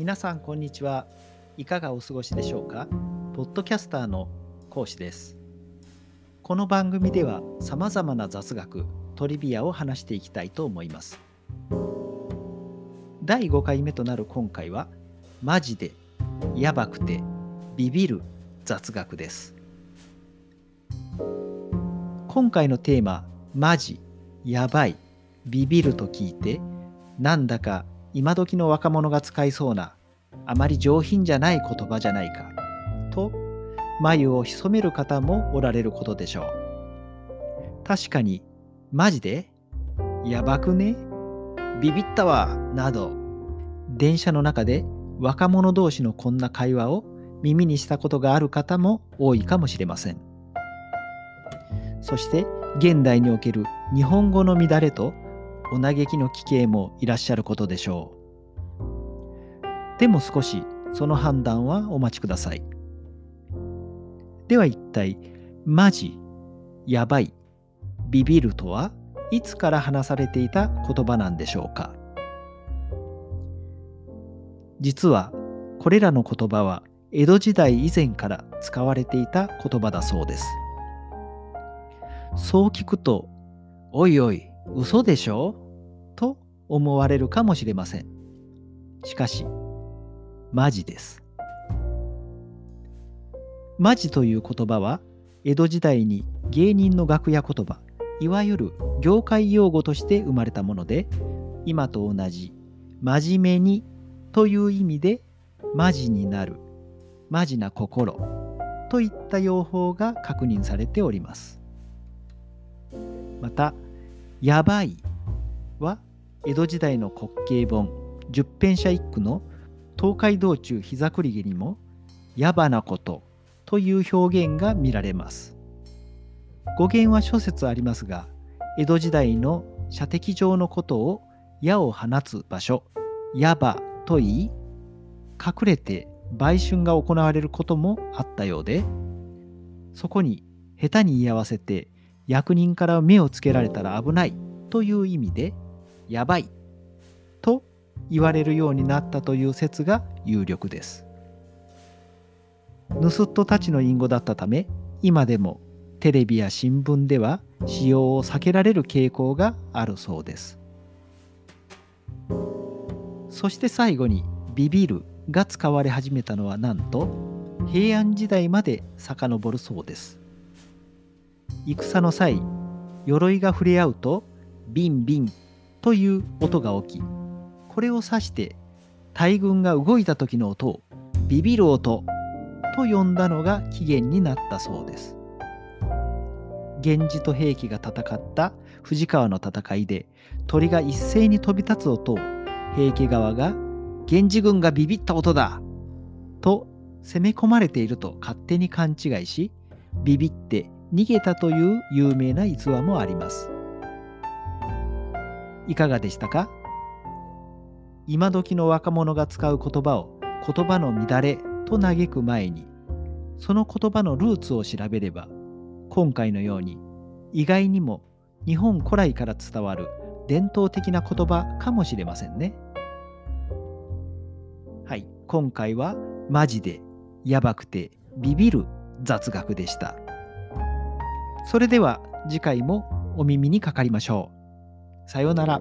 皆さんこんにちは。いかがお過ごしでしょうか？ポッドキャスターの講師です。この番組ではさまざまな雑学トリビアを話していきたいと思います。第5回目となる今回はマジでやばくてビビる雑学です。今回のテーママジやばいビビると聞いてなんだか今時の若者が使いそうなあまり上品じゃない言葉じゃないかと眉を潜める方もおられることでしょう。確かにマジで？やばくね？ビビったわなど。電車の中で若者同士のこんな会話を耳にしたことがある方も多いかもしれません。そして現代における日本語の乱れとお嘆きの奇形もいらっしゃることでしょう。でも少しその判断はお待ちください。では一体、マジ、やばい、ビビるとはいつから話されていた言葉なんでしょうか実はこれらの言葉は江戸時代以前から使われていた言葉だそうです。そう聞くと、おいおい、嘘でしょ？と思われるかもしれません。しかし、マジです。マジという言葉は、江戸時代に芸人の楽屋言葉、いわゆる業界用語として生まれたもので、今と同じ真面目にという意味で、マジになる、マジな心といった用法が確認されております。また、やばいは江戸時代の滑稽本十編者一句の東海道中膝栗毛にもやばなことという表現が見られます。語源は諸説ありますが江戸時代の射的場のことを矢を放つ場所矢場と言い隠れて売春が行われることもあったようでそこに下手に居合わせて役人から目をつけられたら危ないという意味でやばいと言われるようになったという説が有力です。盗人たちの隠語だったため今でもテレビや新聞では使用を避けられる傾向があるそうです。そして最後にビビるが使われ始めたのはなんと平安時代まで遡るそうです。戦の際鎧が触れ合うとビンビンという音が起きこれを指して大軍が動いた時の音をビビる音と呼んだのが起源になったそうです。源氏と平家が戦った藤川の戦いで鳥が一斉に飛び立つ音を平家側が源氏軍がビビった音だと攻め込まれていると勝手に勘違いしビビって逃げたという有名な逸話もあります。いかがでしたか？今時の若者が使う言葉を言葉の乱れと嘆く前にその言葉のルーツを調べれば今回のように意外にも日本古来から伝わる伝統的な言葉かもしれませんね。はい、今回はマジでやばくてビビる雑学でした。それでは次回もお耳にかかりましょう。さようなら。